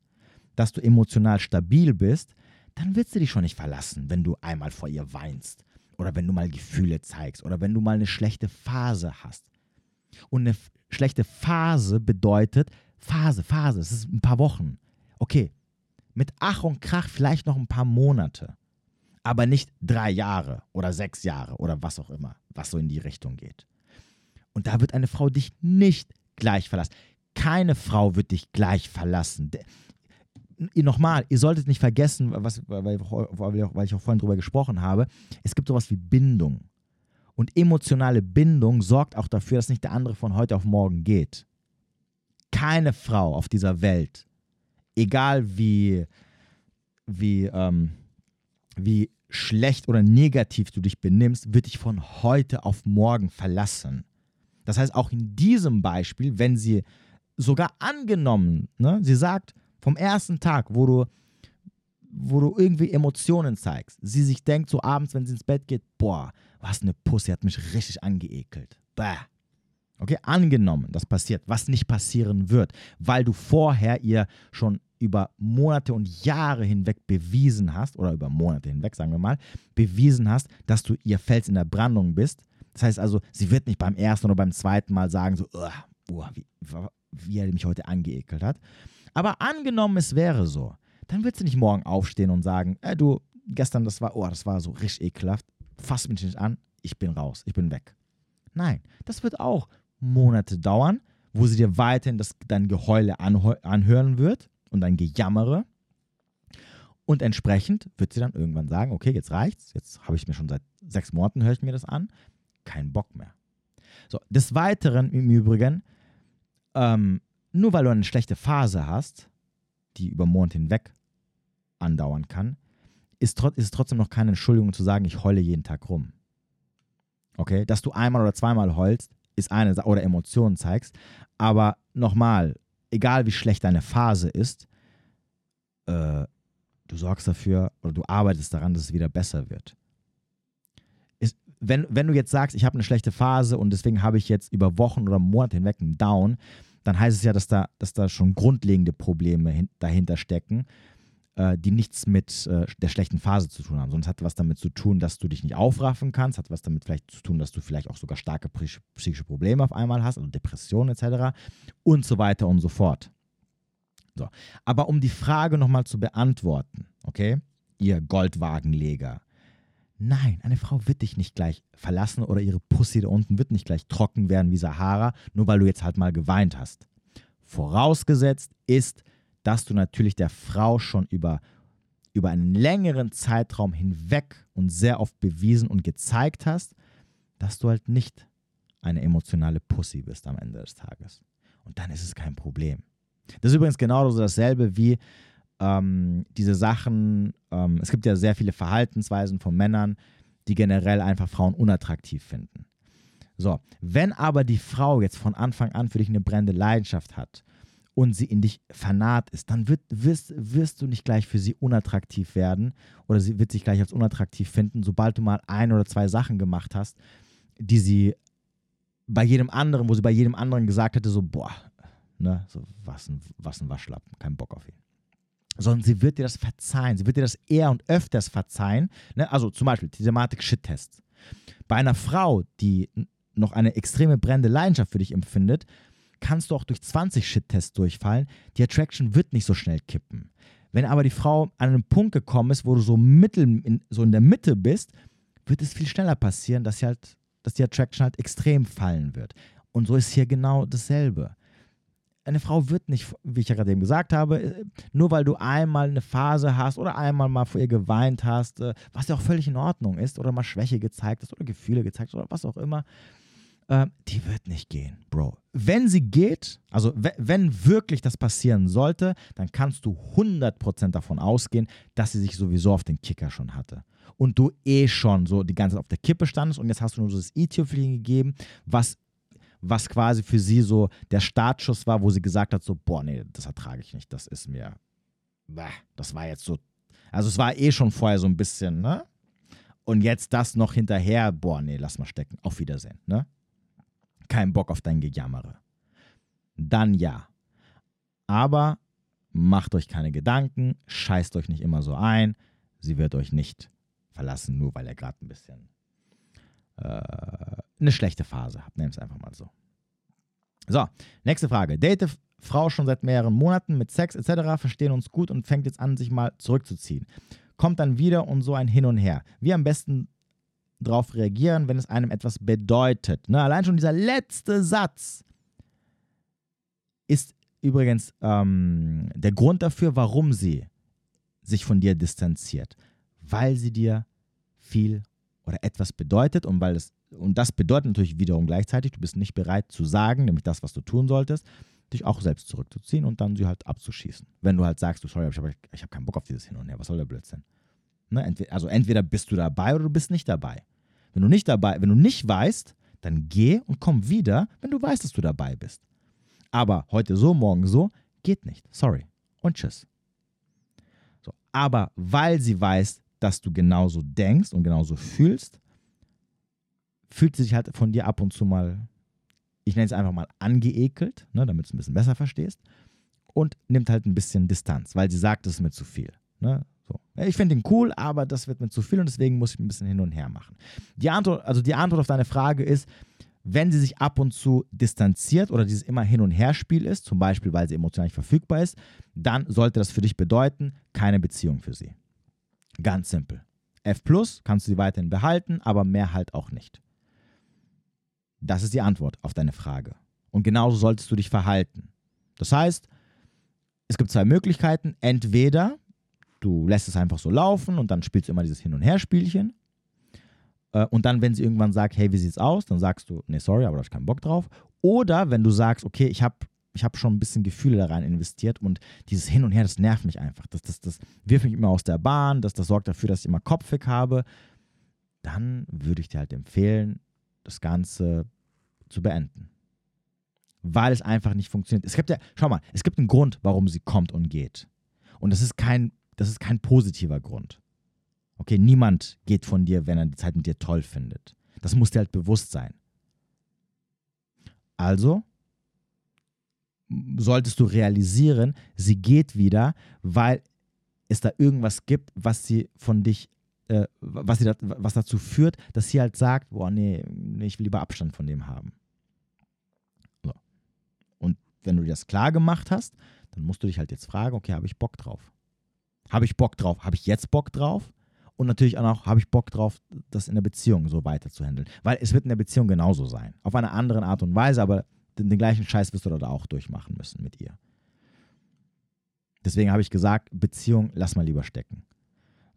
dass du emotional stabil bist, dann wird sie dich schon nicht verlassen, wenn du einmal vor ihr weinst oder wenn du mal Gefühle zeigst oder wenn du mal eine schlechte Phase hast. Und eine schlechte Phase bedeutet Phase, Phase, es ist ein paar Wochen. Okay, mit Ach und Krach vielleicht noch ein paar Monate aber nicht drei Jahre oder sechs Jahre oder was auch immer, was so in die Richtung geht. Und da wird eine Frau dich nicht gleich verlassen. Keine Frau wird dich gleich verlassen. nochmal, ihr solltet nicht vergessen, was, weil, weil ich auch vorhin drüber gesprochen habe, es gibt sowas wie Bindung. Und emotionale Bindung sorgt auch dafür, dass nicht der andere von heute auf morgen geht. Keine Frau auf dieser Welt, egal wie, wie, ähm, wie schlecht oder negativ du dich benimmst, wird dich von heute auf morgen verlassen. Das heißt, auch in diesem Beispiel, wenn sie sogar angenommen, ne, sie sagt, vom ersten Tag, wo du, wo du irgendwie Emotionen zeigst, sie sich denkt, so abends, wenn sie ins Bett geht, boah, was eine Pussy, hat mich richtig angeekelt. Bäh. Okay, angenommen, das passiert, was nicht passieren wird, weil du vorher ihr schon über Monate und Jahre hinweg bewiesen hast, oder über Monate hinweg, sagen wir mal, bewiesen hast, dass du ihr Fels in der Brandung bist. Das heißt also, sie wird nicht beim ersten oder beim zweiten Mal sagen, so, oh, wie, wie er mich heute angeekelt hat. Aber angenommen, es wäre so, dann wird sie nicht morgen aufstehen und sagen, äh, du, gestern, das war, oh, das war so richtig ekelhaft, fass mich nicht an, ich bin raus, ich bin weg. Nein, das wird auch Monate dauern, wo sie dir weiterhin das, dein Geheule anhören wird und dein Gejammere. Und entsprechend wird sie dann irgendwann sagen, okay, jetzt reicht's, jetzt habe ich mir schon seit sechs Monaten, höre ich mir das an, kein Bock mehr. So, des Weiteren im Übrigen, ähm, nur weil du eine schlechte Phase hast, die über Monate hinweg andauern kann, ist, ist es trotzdem noch keine Entschuldigung zu sagen, ich heule jeden Tag rum. Okay, dass du einmal oder zweimal heulst, ist eine Sache, oder Emotionen zeigst, aber nochmal, egal wie schlecht deine Phase ist, äh, du sorgst dafür oder du arbeitest daran, dass es wieder besser wird. Ist, wenn, wenn du jetzt sagst, ich habe eine schlechte Phase und deswegen habe ich jetzt über Wochen oder Monate hinweg einen Down, dann heißt es ja, dass da, dass da schon grundlegende Probleme hin, dahinter stecken, die nichts mit äh, der schlechten Phase zu tun haben, sondern es hat was damit zu tun, dass du dich nicht aufraffen kannst, hat was damit vielleicht zu tun, dass du vielleicht auch sogar starke psychische Probleme auf einmal hast, also Depressionen etc. und so weiter und so fort. So. Aber um die Frage nochmal zu beantworten, okay, ihr Goldwagenleger, Nein, eine Frau wird dich nicht gleich verlassen oder ihre Pussy da unten wird nicht gleich trocken werden wie Sahara, nur weil du jetzt halt mal geweint hast. Vorausgesetzt ist, dass du natürlich der Frau schon über, über einen längeren Zeitraum hinweg und sehr oft bewiesen und gezeigt hast, dass du halt nicht eine emotionale Pussy bist am Ende des Tages. Und dann ist es kein Problem. Das ist übrigens genauso dasselbe wie, ähm, diese Sachen, ähm, es gibt ja sehr viele Verhaltensweisen von Männern, die generell einfach Frauen unattraktiv finden. So, wenn aber die Frau jetzt von Anfang an für dich eine brennende Leidenschaft hat und sie in dich vernarrt ist, dann wird, wirst, wirst du nicht gleich für sie unattraktiv werden oder sie wird sich gleich als unattraktiv finden, sobald du mal ein oder zwei Sachen gemacht hast, die sie bei jedem anderen, wo sie bei jedem anderen gesagt hätte, so, boah, ne, so, was ein, was ein Waschlappen, kein Bock auf ihn sondern sie wird dir das verzeihen. Sie wird dir das eher und öfters verzeihen. Ne? Also zum Beispiel die Thematik Shit-Test. Bei einer Frau, die noch eine extreme brennende Leidenschaft für dich empfindet, kannst du auch durch 20 Shit-Tests durchfallen. Die Attraction wird nicht so schnell kippen. Wenn aber die Frau an einen Punkt gekommen ist, wo du so, mittel, in, so in der Mitte bist, wird es viel schneller passieren, dass, halt, dass die Attraction halt extrem fallen wird. Und so ist hier genau dasselbe eine Frau wird nicht, wie ich ja gerade eben gesagt habe, äh, nur weil du einmal eine Phase hast oder einmal mal vor ihr geweint hast, äh, was ja auch völlig in Ordnung ist, oder mal Schwäche gezeigt hast oder Gefühle gezeigt hast oder was auch immer, äh, die wird nicht gehen, Bro. Wenn sie geht, also wenn wirklich das passieren sollte, dann kannst du 100% davon ausgehen, dass sie sich sowieso auf den Kicker schon hatte. Und du eh schon so die ganze Zeit auf der Kippe standest und jetzt hast du nur so das i-Tüpfelchen gegeben, was was quasi für sie so der Startschuss war, wo sie gesagt hat, so, boah, nee, das ertrage ich nicht, das ist mir, das war jetzt so, also es war eh schon vorher so ein bisschen, ne? Und jetzt das noch hinterher, boah, nee, lass mal stecken, auf Wiedersehen, ne? Kein Bock auf dein Gejammere. Dann ja. Aber macht euch keine Gedanken, scheißt euch nicht immer so ein, sie wird euch nicht verlassen, nur weil er gerade ein bisschen äh, eine schlechte Phase habt. Nehmen es einfach mal so. So, nächste Frage. Date Frau schon seit mehreren Monaten mit Sex etc., verstehen uns gut und fängt jetzt an, sich mal zurückzuziehen. Kommt dann wieder und so ein Hin und Her. Wie am besten darauf reagieren, wenn es einem etwas bedeutet. Ne? Allein schon dieser letzte Satz ist übrigens ähm, der Grund dafür, warum sie sich von dir distanziert. Weil sie dir viel oder etwas bedeutet und weil es und das bedeutet natürlich wiederum gleichzeitig, du bist nicht bereit zu sagen, nämlich das, was du tun solltest, dich auch selbst zurückzuziehen und dann sie halt abzuschießen. Wenn du halt sagst, du sorry, ich habe ich hab keinen Bock auf dieses Hin und Her, was soll der Blödsinn? Ne? Also entweder bist du dabei oder du bist nicht dabei. Wenn du nicht dabei, wenn du nicht weißt, dann geh und komm wieder, wenn du weißt, dass du dabei bist. Aber heute so, morgen so, geht nicht. Sorry. Und tschüss. So, aber weil sie weiß, dass du genauso denkst und genauso fühlst, fühlt sie sich halt von dir ab und zu mal, ich nenne es einfach mal angeekelt, ne, damit du es ein bisschen besser verstehst, und nimmt halt ein bisschen Distanz, weil sie sagt, das ist mir zu viel. Ne? So. Ich finde ihn cool, aber das wird mir zu viel und deswegen muss ich ein bisschen hin und her machen. Die Antwort, also die Antwort auf deine Frage ist, wenn sie sich ab und zu distanziert oder dieses immer Hin- und Herspiel ist, zum Beispiel weil sie emotional nicht verfügbar ist, dann sollte das für dich bedeuten, keine Beziehung für sie. Ganz simpel. F plus kannst du sie weiterhin behalten, aber mehr halt auch nicht. Das ist die Antwort auf deine Frage. Und genauso solltest du dich verhalten. Das heißt, es gibt zwei Möglichkeiten. Entweder du lässt es einfach so laufen und dann spielst du immer dieses Hin- und Herspielchen. Äh, und dann, wenn sie irgendwann sagt, hey, wie sieht's aus, dann sagst du, nee, sorry, aber da habe ich keinen Bock drauf. Oder wenn du sagst, okay, ich habe ich habe schon ein bisschen Gefühle da rein investiert und dieses Hin und Her, das nervt mich einfach. Das, das, das wirft mich immer aus der Bahn, das, das sorgt dafür, dass ich immer kopfig habe. Dann würde ich dir halt empfehlen, das Ganze zu beenden. Weil es einfach nicht funktioniert. Es gibt ja, schau mal, es gibt einen Grund, warum sie kommt und geht. Und das ist kein, das ist kein positiver Grund. Okay, niemand geht von dir, wenn er die Zeit mit dir toll findet. Das muss dir halt bewusst sein. Also solltest du realisieren, sie geht wieder, weil es da irgendwas gibt, was sie von dich, äh, was, sie da, was dazu führt, dass sie halt sagt, boah, nee, ich will lieber Abstand von dem haben. So. Und wenn du dir das klar gemacht hast, dann musst du dich halt jetzt fragen, okay, habe ich Bock drauf? Habe ich Bock drauf? Habe ich jetzt Bock drauf? Und natürlich auch noch, habe ich Bock drauf, das in der Beziehung so weiter. Weil es wird in der Beziehung genauso sein. Auf eine andere Art und Weise, aber den, den gleichen Scheiß wirst du da auch durchmachen müssen mit ihr. Deswegen habe ich gesagt, Beziehung, lass mal lieber stecken.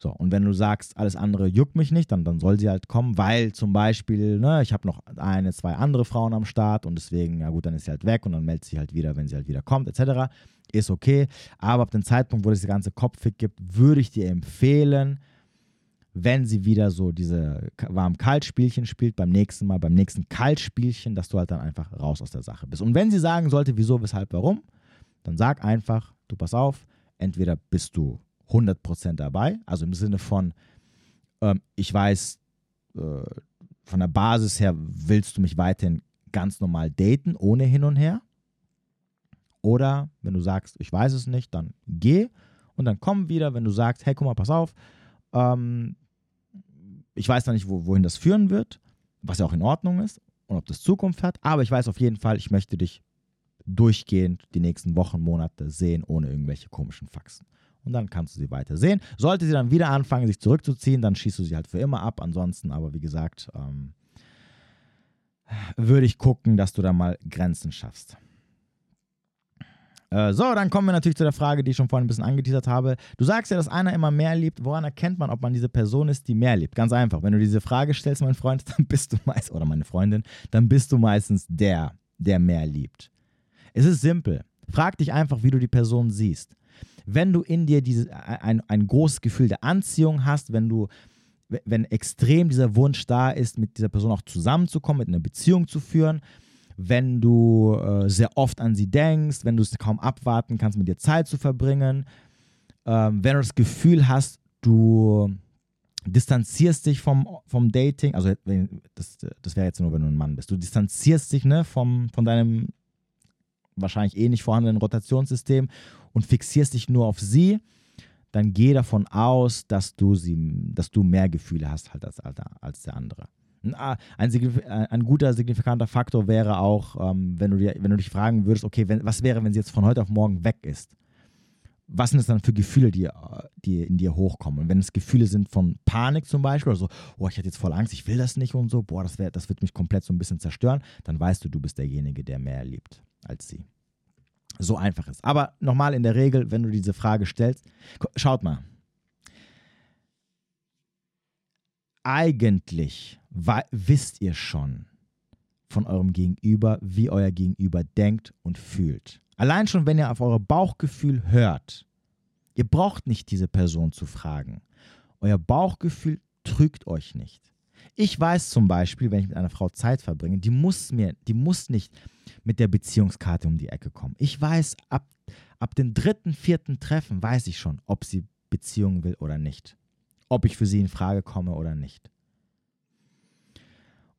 So, und wenn du sagst, alles andere juckt mich nicht, dann, dann soll sie halt kommen, weil zum Beispiel, ne, ich habe noch eine, zwei andere Frauen am Start und deswegen, ja gut, dann ist sie halt weg und dann meldet sie halt wieder, wenn sie halt wieder kommt, etc. Ist okay. Aber ab dem Zeitpunkt, wo es das ganze Kopffick gibt, würde ich dir empfehlen, wenn sie wieder so diese warm-kalt-Spielchen spielt, beim nächsten Mal, beim nächsten Kalt-Spielchen, dass du halt dann einfach raus aus der Sache bist. Und wenn sie sagen sollte, wieso, weshalb, warum, dann sag einfach, du pass auf, entweder bist du 100% dabei, also im Sinne von, ähm, ich weiß, äh, von der Basis her willst du mich weiterhin ganz normal daten, ohne hin und her. Oder wenn du sagst, ich weiß es nicht, dann geh und dann komm wieder, wenn du sagst, hey, guck mal, pass auf, ähm, ich weiß noch nicht, wo, wohin das führen wird, was ja auch in Ordnung ist und ob das Zukunft hat, aber ich weiß auf jeden Fall, ich möchte dich durchgehend die nächsten Wochen, Monate sehen, ohne irgendwelche komischen Faxen. Und dann kannst du sie weiter sehen. Sollte sie dann wieder anfangen, sich zurückzuziehen, dann schießt du sie halt für immer ab. Ansonsten aber, wie gesagt, ähm, würde ich gucken, dass du da mal Grenzen schaffst. Äh, so, dann kommen wir natürlich zu der Frage, die ich schon vorhin ein bisschen angeteasert habe. Du sagst ja, dass einer immer mehr liebt. Woran erkennt man, ob man diese Person ist, die mehr liebt? Ganz einfach. Wenn du diese Frage stellst, mein Freund, [laughs] dann bist du meist, oder meine Freundin, dann bist du meistens der, der mehr liebt. Es ist simpel. Frag dich einfach, wie du die Person siehst. Wenn du in dir diese, ein, ein großes Gefühl der Anziehung hast, wenn du wenn extrem dieser Wunsch da ist, mit dieser Person auch zusammenzukommen, mit einer Beziehung zu führen, wenn du äh, sehr oft an sie denkst, wenn du es kaum abwarten kannst, mit ihr Zeit zu verbringen, ähm, wenn du das Gefühl hast, du distanzierst dich vom, vom Dating, also das, das wäre jetzt nur, wenn du ein Mann bist, du distanzierst dich ne, vom, von deinem wahrscheinlich eh nicht vorhandenen Rotationssystem und fixierst dich nur auf sie, dann geh davon aus, dass du sie, dass du mehr Gefühle hast halt als, als der andere. Ein, äh, ein, guter signifikanter Faktor wäre auch, ähm, wenn, du dir, wenn du dich fragen würdest, okay, wenn, was wäre, wenn sie jetzt von heute auf morgen weg ist? Was sind es dann für Gefühle, die, die in dir hochkommen? Und wenn es Gefühle sind von Panik zum Beispiel, oder so, oh, ich hatte jetzt voll Angst, ich will das nicht und so, boah, das, wär, das wird mich komplett so ein bisschen zerstören, dann weißt du, du bist derjenige, der mehr liebt als sie. So einfach ist. Aber nochmal in der Regel, wenn du diese Frage stellst, schaut mal. Eigentlich wisst ihr schon von eurem Gegenüber, wie euer Gegenüber denkt und fühlt. Allein schon, wenn ihr auf euer Bauchgefühl hört. Ihr braucht nicht diese Person zu fragen. Euer Bauchgefühl trügt euch nicht. Ich weiß zum Beispiel, wenn ich mit einer Frau Zeit verbringe, die muss mir, die muss nicht mit der Beziehungskarte um die Ecke kommen. Ich weiß, ab, ab dem dritten, vierten Treffen weiß ich schon, ob sie Beziehungen will oder nicht. Ob ich für sie in Frage komme oder nicht.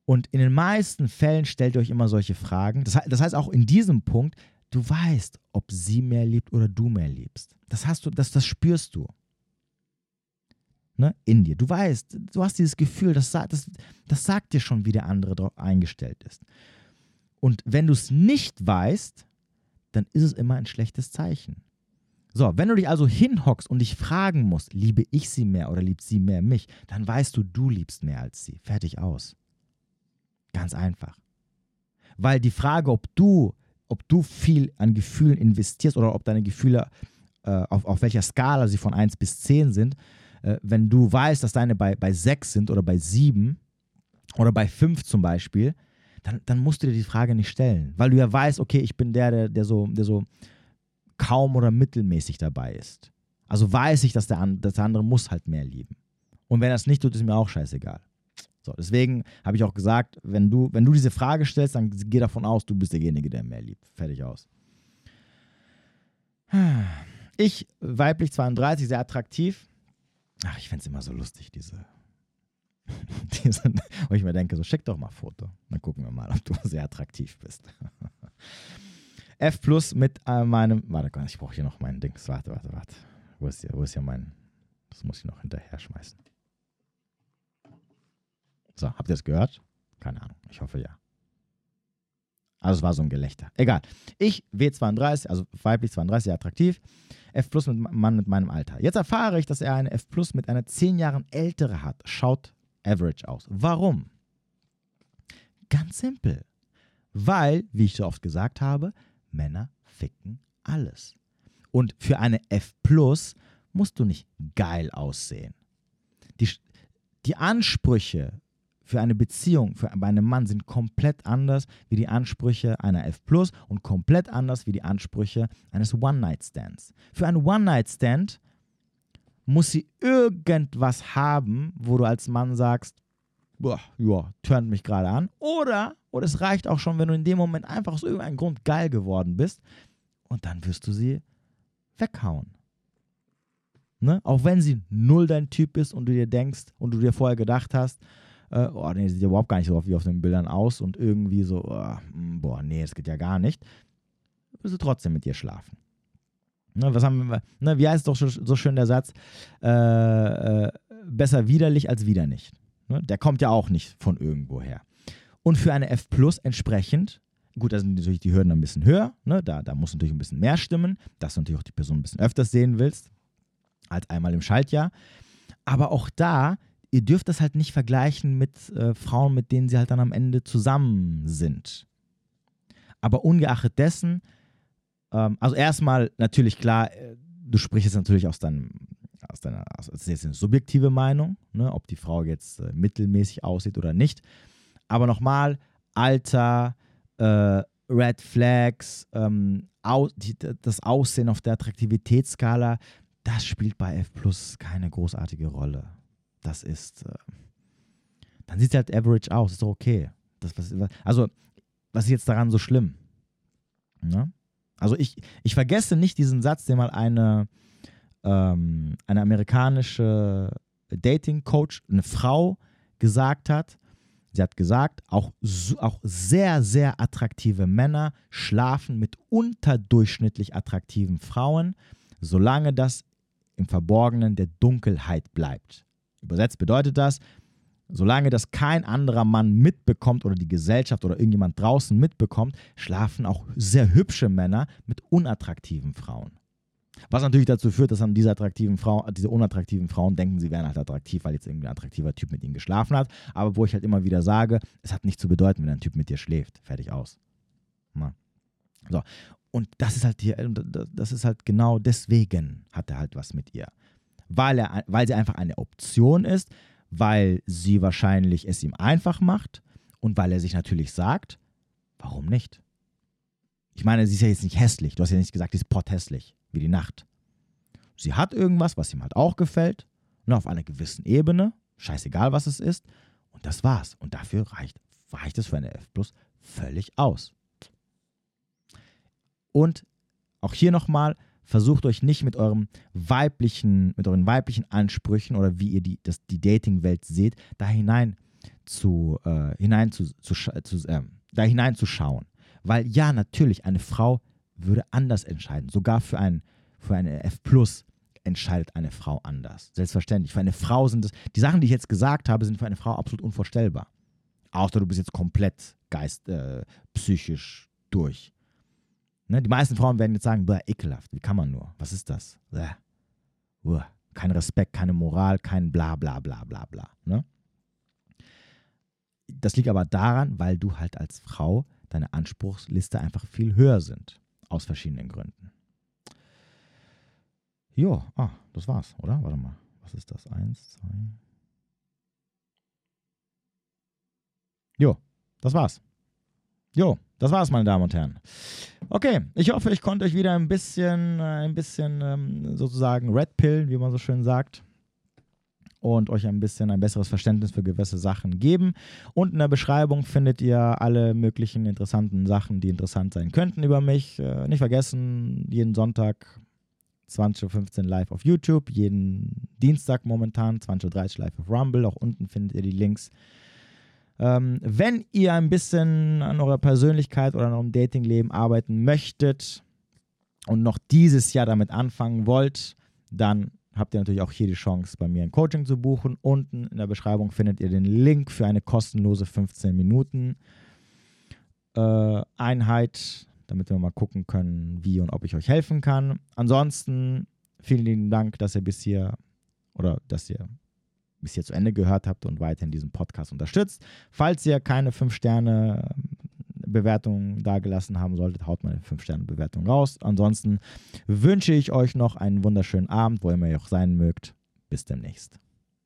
Und in den meisten Fällen stellt ihr euch immer solche Fragen. Das, das heißt, auch in diesem Punkt, du weißt, ob sie mehr liebt oder du mehr liebst. Das hast du, das, das spürst du ne, in dir. Du weißt, du hast dieses Gefühl, das, das, das sagt dir schon, wie der andere darauf eingestellt ist. Und wenn du es nicht weißt, dann ist es immer ein schlechtes Zeichen. So, wenn du dich also hinhockst und dich fragen musst, liebe ich sie mehr oder liebt sie mehr mich, dann weißt du, du liebst mehr als sie. Fertig aus. Ganz einfach. Weil die Frage, ob du, ob du viel an Gefühlen investierst oder ob deine Gefühle, äh, auf, auf welcher Skala sie von 1 bis 10 sind, äh, wenn du weißt, dass deine bei, bei 6 sind oder bei 7 oder bei 5 zum Beispiel, dann, dann musst du dir die Frage nicht stellen. Weil du ja weißt, okay, ich bin der, der, der, so, der so kaum oder mittelmäßig dabei ist. Also weiß ich, dass der, dass der andere muss halt mehr lieben. Und wenn er es nicht tut, ist mir auch scheißegal. So, deswegen habe ich auch gesagt, wenn du, wenn du diese Frage stellst, dann geh davon aus, du bist derjenige, der mehr liebt. Fertig aus. Ich, weiblich 32, sehr attraktiv. Ach, ich fände es immer so lustig, diese, [laughs] diese, wo ich mir denke, so schick doch mal ein Foto. Dann gucken wir mal, ob du sehr attraktiv bist. [laughs] F plus mit äh, meinem, warte, ich brauche hier noch mein Dings. Warte, warte, warte. Wo ist hier, wo ist hier mein, das muss ich noch hinterher schmeißen. So, habt ihr das gehört? Keine Ahnung, ich hoffe ja. Also es war so ein Gelächter. Egal. Ich, W32, also weiblich 32, sehr attraktiv. F Plus mit Mann mit meinem Alter. Jetzt erfahre ich, dass er eine F Plus mit einer 10 Jahren ältere hat. Schaut average aus. Warum? Ganz simpel. Weil, wie ich so oft gesagt habe, Männer ficken alles. Und für eine F Plus musst du nicht geil aussehen. Die, die Ansprüche für eine Beziehung, für bei einem Mann sind komplett anders wie die Ansprüche einer F Plus und komplett anders wie die Ansprüche eines One-Night-Stands. Für einen One-Night-Stand muss sie irgendwas haben, wo du als Mann sagst, boah, ja, turnt mich gerade an. Oder, oder es reicht auch schon, wenn du in dem Moment einfach aus irgendeinem Grund geil geworden bist und dann wirst du sie weghauen. Ne? Auch wenn sie null dein Typ ist und du dir denkst und du dir vorher gedacht hast, äh, oh nee, sieht ja überhaupt gar nicht so wie auf den Bildern aus und irgendwie so, oh, boah, nee, das geht ja gar nicht, wirst du trotzdem mit dir schlafen. Ne, was haben wir, ne, wie heißt doch so schön der Satz, äh, äh, besser widerlich als wieder nicht. Ne? Der kommt ja auch nicht von irgendwo her. Und für eine F Plus entsprechend, gut, da sind natürlich die Hürden ein bisschen höher, ne? da, da muss natürlich ein bisschen mehr stimmen, dass du natürlich auch die Person ein bisschen öfters sehen willst, als einmal im Schaltjahr. Aber auch da ihr dürft das halt nicht vergleichen mit äh, Frauen, mit denen sie halt dann am Ende zusammen sind. Aber ungeachtet dessen, ähm, also erstmal natürlich klar, äh, du sprichst jetzt natürlich aus deinem, aus deiner, also das ist jetzt eine subjektive Meinung, ne, ob die Frau jetzt äh, mittelmäßig aussieht oder nicht. Aber nochmal, Alter, äh, Red Flags, ähm, au die, das Aussehen auf der Attraktivitätsskala, das spielt bei F Plus keine großartige Rolle das ist, äh, dann sieht es halt average aus, ist doch okay. Das, was, also, was ist jetzt daran so schlimm? Ne? Also ich, ich vergesse nicht diesen Satz, den mal eine, ähm, eine amerikanische Dating-Coach, eine Frau, gesagt hat. Sie hat gesagt, auch, auch sehr, sehr attraktive Männer schlafen mit unterdurchschnittlich attraktiven Frauen, solange das im Verborgenen der Dunkelheit bleibt. Übersetzt bedeutet das, solange das kein anderer Mann mitbekommt oder die Gesellschaft oder irgendjemand draußen mitbekommt, schlafen auch sehr hübsche Männer mit unattraktiven Frauen. Was natürlich dazu führt, dass dann diese attraktiven Frauen, diese unattraktiven Frauen denken, sie wären halt attraktiv, weil jetzt irgendwie ein attraktiver Typ mit ihnen geschlafen hat. Aber wo ich halt immer wieder sage, es hat nichts zu bedeuten, wenn ein Typ mit dir schläft. Fertig aus. Na. So. Und das ist halt hier, das ist halt genau deswegen hat er halt was mit ihr. Weil, er, weil sie einfach eine Option ist, weil sie wahrscheinlich es ihm einfach macht und weil er sich natürlich sagt, warum nicht? Ich meine, sie ist ja jetzt nicht hässlich. Du hast ja nicht gesagt, sie ist potthässlich, wie die Nacht. Sie hat irgendwas, was ihm halt auch gefällt, nur ne, auf einer gewissen Ebene, scheißegal was es ist, und das war's. Und dafür reicht, reicht es für eine F Plus völlig aus. Und auch hier nochmal, versucht euch nicht mit eurem weiblichen, mit euren weiblichen Ansprüchen oder wie ihr die, das, die Dating-Welt seht, da hinein zu, äh, hinein zu, zu, zu äh, da hineinzuschauen. Weil ja, natürlich, eine Frau würde anders entscheiden. Sogar für, ein, für eine F Plus entscheidet eine Frau anders. Selbstverständlich. Für eine Frau sind es, die Sachen, die ich jetzt gesagt habe, sind für eine Frau absolut unvorstellbar. Außer du bist jetzt komplett geist, äh, psychisch durch. Ne? Die meisten Frauen werden jetzt sagen, bäh, ekelhaft, wie kann man nur? Was ist das? Bäh. Uah. Kein Respekt, keine Moral, kein bla bla bla bla bla. Ne? Das liegt aber daran, weil du halt als Frau deine Anspruchsliste einfach viel höher sind. Aus verschiedenen Gründen. Jo, ah, das war's, oder? Warte mal. Was ist das? Eins, zwei. Jo, das war's. Jo, das war's, meine Damen und Herren. Okay, ich hoffe, ich konnte euch wieder ein bisschen, äh, ein bisschen ähm, sozusagen Red Pill, wie man so schön sagt, und euch ein bisschen ein besseres Verständnis für gewisse Sachen geben. Und in der Beschreibung findet ihr alle möglichen interessanten Sachen, die interessant sein könnten über mich. Äh, nicht vergessen, jeden Sonntag 20.15 Uhr live auf YouTube, jeden Dienstag momentan 20.30 Uhr live auf Rumble. Auch unten findet ihr die Links ähm, wenn ihr ein bisschen an eurer Persönlichkeit oder an eurem Datingleben arbeiten möchtet und noch dieses Jahr damit anfangen wollt, dann habt ihr natürlich auch hier die Chance, bei mir ein Coaching zu buchen. Unten in der Beschreibung findet ihr den Link für eine kostenlose 15 Minuten äh, Einheit, damit wir mal gucken können, wie und ob ich euch helfen kann. Ansonsten vielen lieben Dank, dass ihr bis hier oder dass ihr bis hier zu Ende gehört habt und weiterhin diesen Podcast unterstützt. Falls ihr keine 5-Sterne-Bewertung dagelassen haben solltet, haut mal eine 5-Sterne-Bewertung raus. Ansonsten wünsche ich euch noch einen wunderschönen Abend, wo immer ihr auch sein mögt. Bis demnächst.